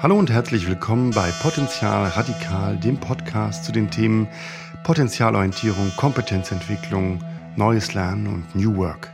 Hallo und herzlich willkommen bei Potenzial Radikal, dem Podcast zu den Themen Potenzialorientierung, Kompetenzentwicklung, neues Lernen und New Work.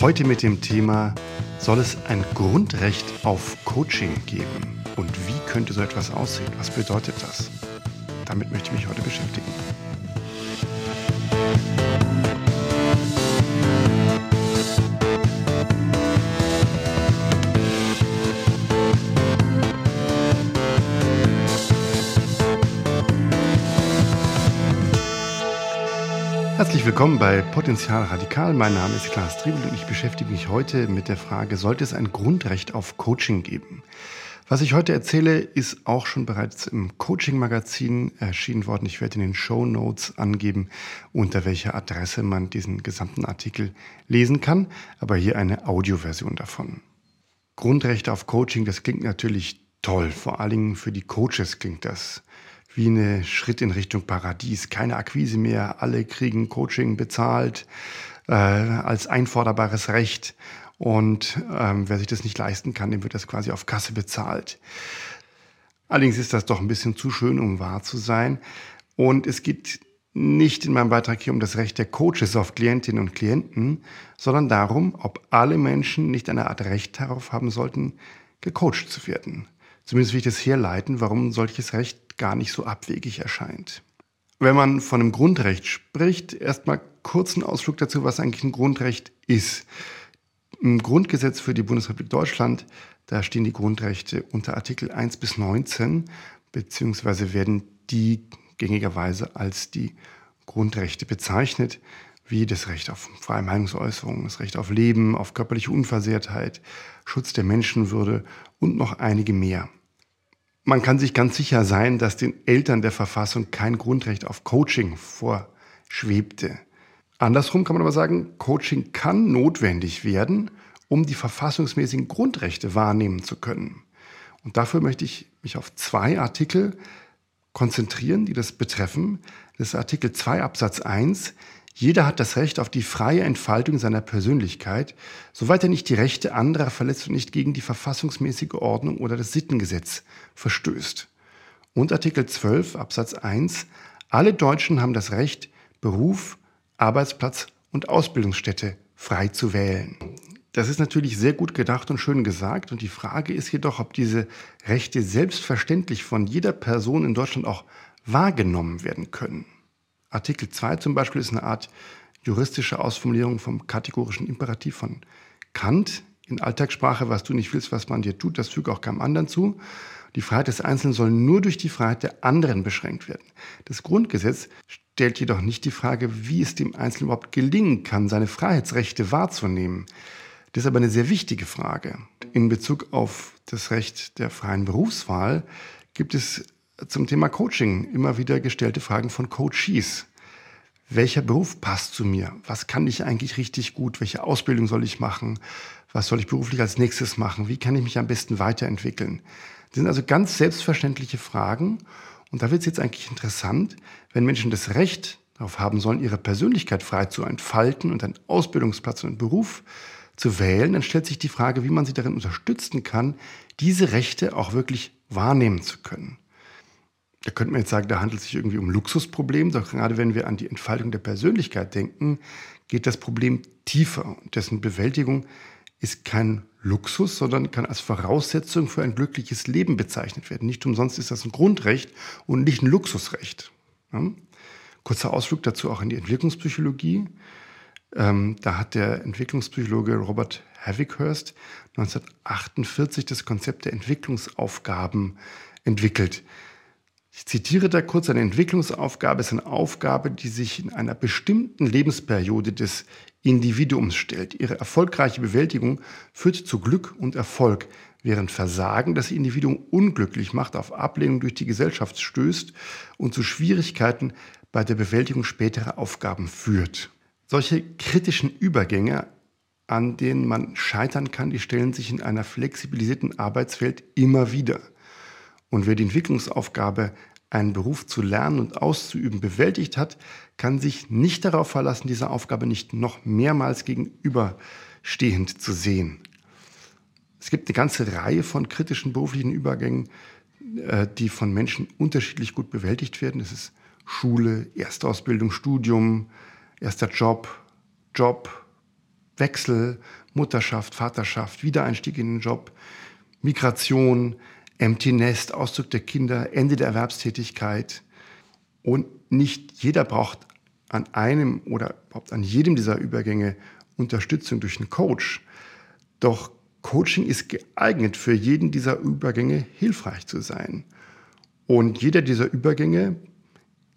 Heute mit dem Thema, soll es ein Grundrecht auf Coaching geben? Und wie könnte so etwas aussehen? Was bedeutet das? Damit möchte ich mich heute beschäftigen. Herzlich willkommen bei Potenzial Radikal. Mein Name ist Klaas Triebel und ich beschäftige mich heute mit der Frage, sollte es ein Grundrecht auf Coaching geben? Was ich heute erzähle, ist auch schon bereits im Coaching-Magazin erschienen worden. Ich werde in den Show Notes angeben, unter welcher Adresse man diesen gesamten Artikel lesen kann, aber hier eine Audioversion davon. Grundrechte auf Coaching, das klingt natürlich toll. Vor allen Dingen für die Coaches klingt das wie ein Schritt in Richtung Paradies. Keine Akquise mehr, alle kriegen Coaching bezahlt äh, als einforderbares Recht. Und ähm, wer sich das nicht leisten kann, dem wird das quasi auf Kasse bezahlt. Allerdings ist das doch ein bisschen zu schön, um wahr zu sein. Und es geht nicht in meinem Beitrag hier um das Recht der Coaches auf Klientinnen und Klienten, sondern darum, ob alle Menschen nicht eine Art Recht darauf haben sollten, gecoacht zu werden. Zumindest will ich das herleiten, warum solches Recht gar nicht so abwegig erscheint. Wenn man von einem Grundrecht spricht, erstmal kurz einen Ausflug dazu, was eigentlich ein Grundrecht ist. Im Grundgesetz für die Bundesrepublik Deutschland, da stehen die Grundrechte unter Artikel 1 bis 19, beziehungsweise werden die gängigerweise als die Grundrechte bezeichnet, wie das Recht auf freie Meinungsäußerung, das Recht auf Leben, auf körperliche Unversehrtheit, Schutz der Menschenwürde und noch einige mehr. Man kann sich ganz sicher sein, dass den Eltern der Verfassung kein Grundrecht auf Coaching vorschwebte. Andersrum kann man aber sagen, Coaching kann notwendig werden, um die verfassungsmäßigen Grundrechte wahrnehmen zu können. Und dafür möchte ich mich auf zwei Artikel konzentrieren, die das betreffen. Das ist Artikel 2 Absatz 1. Jeder hat das Recht auf die freie Entfaltung seiner Persönlichkeit, soweit er nicht die Rechte anderer verletzt und nicht gegen die verfassungsmäßige Ordnung oder das Sittengesetz verstößt. Und Artikel 12 Absatz 1. Alle Deutschen haben das Recht, Beruf, Arbeitsplatz und Ausbildungsstätte frei zu wählen. Das ist natürlich sehr gut gedacht und schön gesagt. Und die Frage ist jedoch, ob diese Rechte selbstverständlich von jeder Person in Deutschland auch wahrgenommen werden können. Artikel 2 zum Beispiel ist eine Art juristische Ausformulierung vom kategorischen Imperativ von Kant. In Alltagssprache, was du nicht willst, was man dir tut, das füge auch keinem anderen zu. Die Freiheit des Einzelnen soll nur durch die Freiheit der anderen beschränkt werden. Das Grundgesetz stellt jedoch nicht die Frage, wie es dem Einzelnen überhaupt gelingen kann, seine Freiheitsrechte wahrzunehmen. Das ist aber eine sehr wichtige Frage. In Bezug auf das Recht der freien Berufswahl gibt es zum Thema Coaching immer wieder gestellte Fragen von Coaches. Welcher Beruf passt zu mir? Was kann ich eigentlich richtig gut? Welche Ausbildung soll ich machen? Was soll ich beruflich als nächstes machen? Wie kann ich mich am besten weiterentwickeln? Das sind also ganz selbstverständliche Fragen. Und da wird es jetzt eigentlich interessant, wenn Menschen das Recht darauf haben sollen, ihre Persönlichkeit frei zu entfalten und einen Ausbildungsplatz und einen Beruf zu wählen, dann stellt sich die Frage, wie man sie darin unterstützen kann, diese Rechte auch wirklich wahrnehmen zu können. Da könnte man jetzt sagen, da handelt es sich irgendwie um Luxusproblem. Doch gerade wenn wir an die Entfaltung der Persönlichkeit denken, geht das Problem tiefer. Und dessen Bewältigung ist kein Luxus, sondern kann als Voraussetzung für ein glückliches Leben bezeichnet werden. Nicht umsonst ist das ein Grundrecht und nicht ein Luxusrecht. Ja? Kurzer Ausflug dazu auch in die Entwicklungspsychologie. Ähm, da hat der Entwicklungspsychologe Robert Havikhurst 1948 das Konzept der Entwicklungsaufgaben entwickelt. Ich zitiere da kurz, eine Entwicklungsaufgabe ist eine Aufgabe, die sich in einer bestimmten Lebensperiode des Individuums stellt. Ihre erfolgreiche Bewältigung führt zu Glück und Erfolg, während Versagen das Individuum unglücklich macht, auf Ablehnung durch die Gesellschaft stößt und zu Schwierigkeiten bei der Bewältigung späterer Aufgaben führt. Solche kritischen Übergänge, an denen man scheitern kann, die stellen sich in einer flexibilisierten Arbeitswelt immer wieder. Und wer die Entwicklungsaufgabe einen Beruf zu lernen und auszuüben bewältigt hat, kann sich nicht darauf verlassen, diese Aufgabe nicht noch mehrmals gegenüberstehend zu sehen. Es gibt eine ganze Reihe von kritischen beruflichen Übergängen, äh, die von Menschen unterschiedlich gut bewältigt werden. Es ist Schule, Erstausbildung, Studium, erster Job, Job, Wechsel, Mutterschaft, Vaterschaft, Wiedereinstieg in den Job, Migration, Empty Nest, Auszug der Kinder, Ende der Erwerbstätigkeit. Und nicht jeder braucht an einem oder überhaupt an jedem dieser Übergänge Unterstützung durch einen Coach. Doch Coaching ist geeignet, für jeden dieser Übergänge hilfreich zu sein. Und jeder dieser Übergänge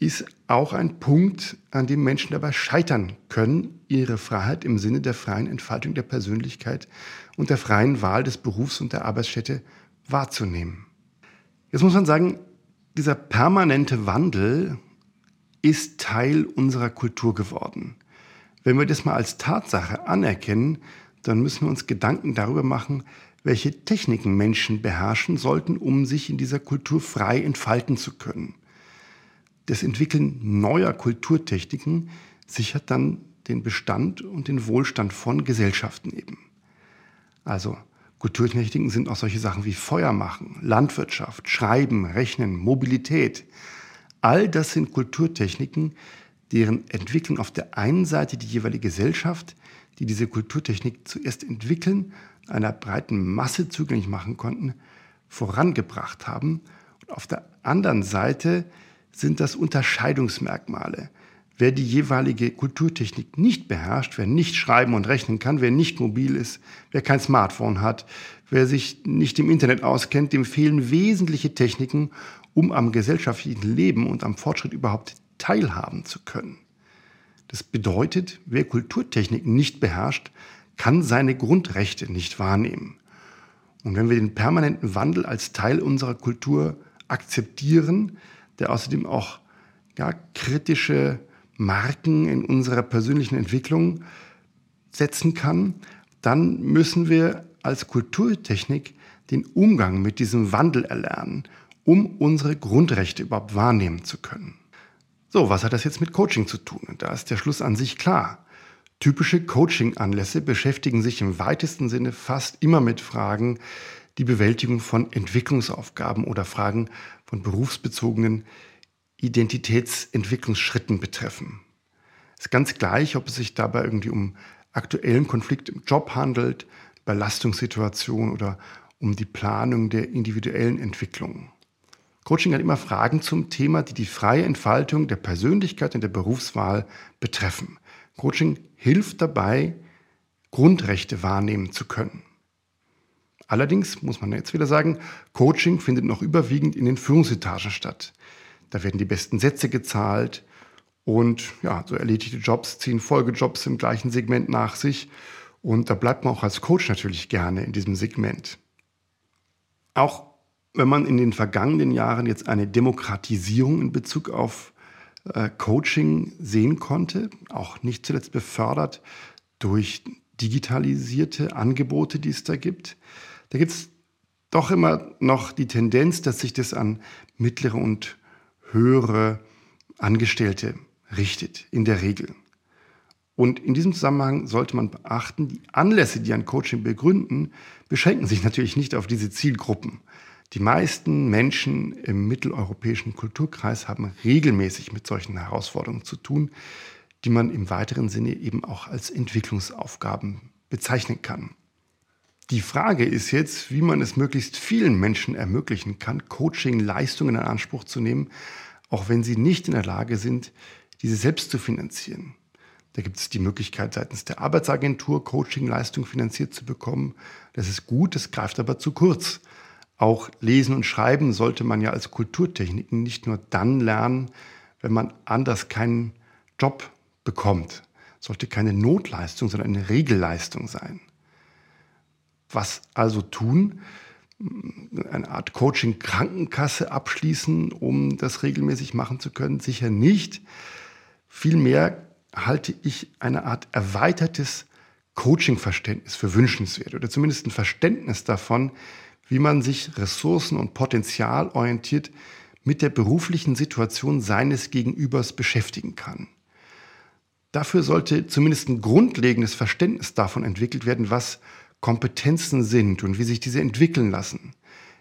ist auch ein Punkt, an dem Menschen dabei scheitern können, ihre Freiheit im Sinne der freien Entfaltung der Persönlichkeit und der freien Wahl des Berufs und der Arbeitsstätte wahrzunehmen. Jetzt muss man sagen, dieser permanente Wandel ist Teil unserer Kultur geworden. Wenn wir das mal als Tatsache anerkennen, dann müssen wir uns Gedanken darüber machen, welche Techniken Menschen beherrschen sollten, um sich in dieser Kultur frei entfalten zu können. Das Entwickeln neuer Kulturtechniken sichert dann den Bestand und den Wohlstand von Gesellschaften eben. Also Kulturtechniken sind auch solche Sachen wie Feuer machen, Landwirtschaft, Schreiben, Rechnen, Mobilität. All das sind Kulturtechniken, deren Entwicklung auf der einen Seite die jeweilige Gesellschaft, die diese Kulturtechnik zuerst entwickeln, einer breiten Masse zugänglich machen konnten, vorangebracht haben. Und auf der anderen Seite sind das Unterscheidungsmerkmale, Wer die jeweilige Kulturtechnik nicht beherrscht, wer nicht schreiben und rechnen kann, wer nicht mobil ist, wer kein Smartphone hat, wer sich nicht im Internet auskennt, dem fehlen wesentliche Techniken, um am gesellschaftlichen Leben und am Fortschritt überhaupt teilhaben zu können. Das bedeutet, wer Kulturtechniken nicht beherrscht, kann seine Grundrechte nicht wahrnehmen. Und wenn wir den permanenten Wandel als Teil unserer Kultur akzeptieren, der außerdem auch ja, kritische Marken in unserer persönlichen Entwicklung setzen kann, dann müssen wir als Kulturtechnik den Umgang mit diesem Wandel erlernen, um unsere Grundrechte überhaupt wahrnehmen zu können. So, was hat das jetzt mit Coaching zu tun? da ist der Schluss an sich klar. Typische Coaching-Anlässe beschäftigen sich im weitesten Sinne fast immer mit Fragen, die Bewältigung von Entwicklungsaufgaben oder Fragen von berufsbezogenen Identitätsentwicklungsschritten betreffen. Es ist ganz gleich, ob es sich dabei irgendwie um aktuellen Konflikt im Job handelt, Belastungssituationen oder um die Planung der individuellen Entwicklung. Coaching hat immer Fragen zum Thema, die die freie Entfaltung der Persönlichkeit und der Berufswahl betreffen. Coaching hilft dabei, Grundrechte wahrnehmen zu können. Allerdings muss man jetzt wieder sagen, Coaching findet noch überwiegend in den Führungsetagen statt. Da werden die besten Sätze gezahlt und ja, so erledigte Jobs ziehen Folgejobs im gleichen Segment nach sich. Und da bleibt man auch als Coach natürlich gerne in diesem Segment. Auch wenn man in den vergangenen Jahren jetzt eine Demokratisierung in Bezug auf äh, Coaching sehen konnte, auch nicht zuletzt befördert durch digitalisierte Angebote, die es da gibt, da gibt es doch immer noch die Tendenz, dass sich das an mittlere und höhere Angestellte richtet, in der Regel. Und in diesem Zusammenhang sollte man beachten, die Anlässe, die ein Coaching begründen, beschränken sich natürlich nicht auf diese Zielgruppen. Die meisten Menschen im mitteleuropäischen Kulturkreis haben regelmäßig mit solchen Herausforderungen zu tun, die man im weiteren Sinne eben auch als Entwicklungsaufgaben bezeichnen kann. Die Frage ist jetzt, wie man es möglichst vielen Menschen ermöglichen kann, Coaching-Leistungen in Anspruch zu nehmen, auch wenn sie nicht in der Lage sind, diese selbst zu finanzieren. Da gibt es die Möglichkeit, seitens der Arbeitsagentur Coaching-Leistung finanziert zu bekommen. Das ist gut, das greift aber zu kurz. Auch Lesen und Schreiben sollte man ja als Kulturtechniken nicht nur dann lernen, wenn man anders keinen Job bekommt. Sollte keine Notleistung, sondern eine Regelleistung sein. Was also tun? Eine Art Coaching-Krankenkasse abschließen, um das regelmäßig machen zu können? Sicher nicht. Vielmehr halte ich eine Art erweitertes Coaching-Verständnis für wünschenswert oder zumindest ein Verständnis davon, wie man sich ressourcen- und potenzialorientiert mit der beruflichen Situation seines Gegenübers beschäftigen kann. Dafür sollte zumindest ein grundlegendes Verständnis davon entwickelt werden, was Kompetenzen sind und wie sich diese entwickeln lassen.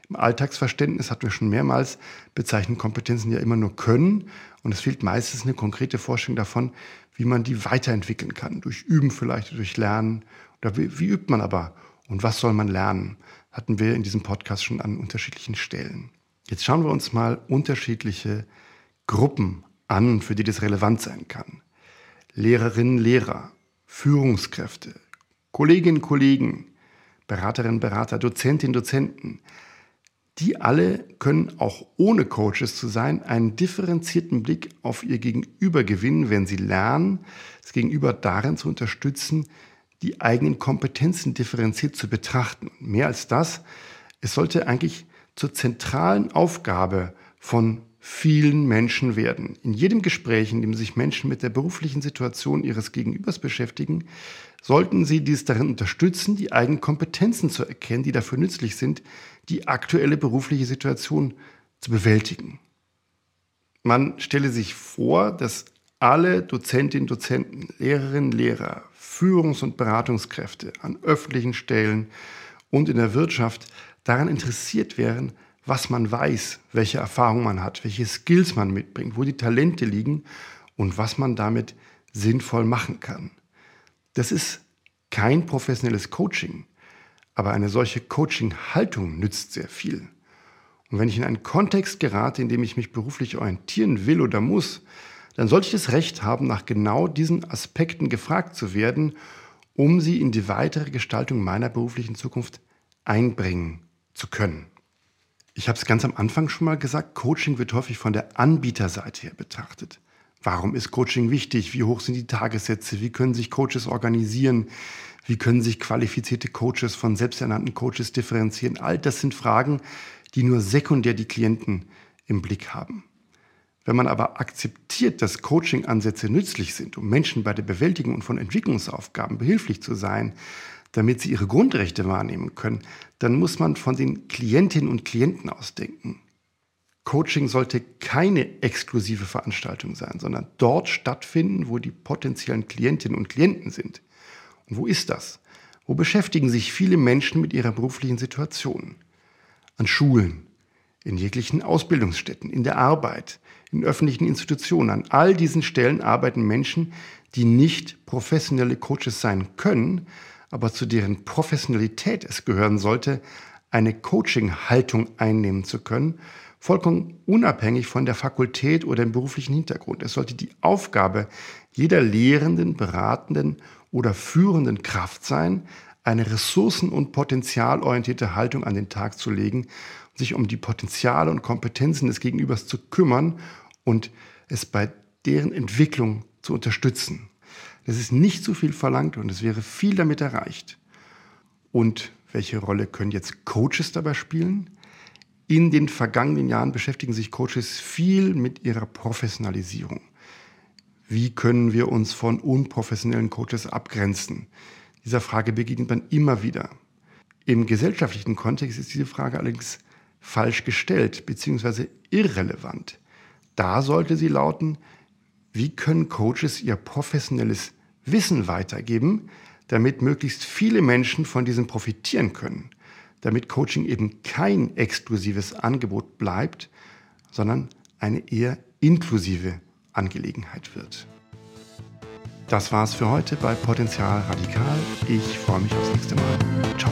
Im Alltagsverständnis hatten wir schon mehrmals bezeichnet Kompetenzen ja immer nur können und es fehlt meistens eine konkrete Vorstellung davon, wie man die weiterentwickeln kann. Durch Üben vielleicht, durch Lernen. Oder wie, wie übt man aber und was soll man lernen? Hatten wir in diesem Podcast schon an unterschiedlichen Stellen. Jetzt schauen wir uns mal unterschiedliche Gruppen an, für die das relevant sein kann. Lehrerinnen, Lehrer, Führungskräfte, Kolleginnen, Kollegen, Beraterinnen, Berater, Dozentinnen, Dozenten, die alle können auch ohne Coaches zu sein einen differenzierten Blick auf ihr Gegenüber gewinnen, wenn sie lernen, das Gegenüber darin zu unterstützen, die eigenen Kompetenzen differenziert zu betrachten. Mehr als das, es sollte eigentlich zur zentralen Aufgabe von vielen Menschen werden. In jedem Gespräch, in dem sich Menschen mit der beruflichen Situation ihres Gegenübers beschäftigen, sollten sie dies darin unterstützen, die eigenen Kompetenzen zu erkennen, die dafür nützlich sind, die aktuelle berufliche Situation zu bewältigen. Man stelle sich vor, dass alle Dozentinnen, Dozenten, Lehrerinnen, Lehrer, Führungs- und Beratungskräfte an öffentlichen Stellen und in der Wirtschaft daran interessiert wären, was man weiß, welche Erfahrung man hat, welche Skills man mitbringt, wo die Talente liegen und was man damit sinnvoll machen kann. Das ist kein professionelles Coaching, aber eine solche Coaching-Haltung nützt sehr viel. Und wenn ich in einen Kontext gerate, in dem ich mich beruflich orientieren will oder muss, dann sollte ich das Recht haben, nach genau diesen Aspekten gefragt zu werden, um sie in die weitere Gestaltung meiner beruflichen Zukunft einbringen zu können. Ich habe es ganz am Anfang schon mal gesagt, Coaching wird häufig von der Anbieterseite her betrachtet. Warum ist Coaching wichtig? Wie hoch sind die Tagessätze? Wie können sich Coaches organisieren? Wie können sich qualifizierte Coaches von selbsternannten Coaches differenzieren? All das sind Fragen, die nur sekundär die Klienten im Blick haben. Wenn man aber akzeptiert, dass Coaching-Ansätze nützlich sind, um Menschen bei der Bewältigung von Entwicklungsaufgaben behilflich zu sein, damit sie ihre Grundrechte wahrnehmen können, dann muss man von den Klientinnen und Klienten ausdenken. Coaching sollte keine exklusive Veranstaltung sein, sondern dort stattfinden, wo die potenziellen Klientinnen und Klienten sind. Und wo ist das? Wo beschäftigen sich viele Menschen mit ihrer beruflichen Situation? An Schulen, in jeglichen Ausbildungsstätten, in der Arbeit, in öffentlichen Institutionen. An all diesen Stellen arbeiten Menschen, die nicht professionelle Coaches sein können, aber zu deren Professionalität es gehören sollte, eine Coaching-Haltung einnehmen zu können, vollkommen unabhängig von der Fakultät oder dem beruflichen Hintergrund. Es sollte die Aufgabe jeder lehrenden, beratenden oder führenden Kraft sein, eine ressourcen- und potenzialorientierte Haltung an den Tag zu legen, sich um die Potenziale und Kompetenzen des Gegenübers zu kümmern und es bei deren Entwicklung zu unterstützen. Das ist nicht zu viel verlangt und es wäre viel damit erreicht. Und welche Rolle können jetzt Coaches dabei spielen? In den vergangenen Jahren beschäftigen sich Coaches viel mit ihrer Professionalisierung. Wie können wir uns von unprofessionellen Coaches abgrenzen? Dieser Frage begegnet man immer wieder. Im gesellschaftlichen Kontext ist diese Frage allerdings falsch gestellt bzw. irrelevant. Da sollte sie lauten, wie können Coaches ihr professionelles Wissen weitergeben, damit möglichst viele Menschen von diesem profitieren können, damit Coaching eben kein exklusives Angebot bleibt, sondern eine eher inklusive Angelegenheit wird. Das war's für heute bei Potenzial Radikal. Ich freue mich aufs nächste Mal. Ciao.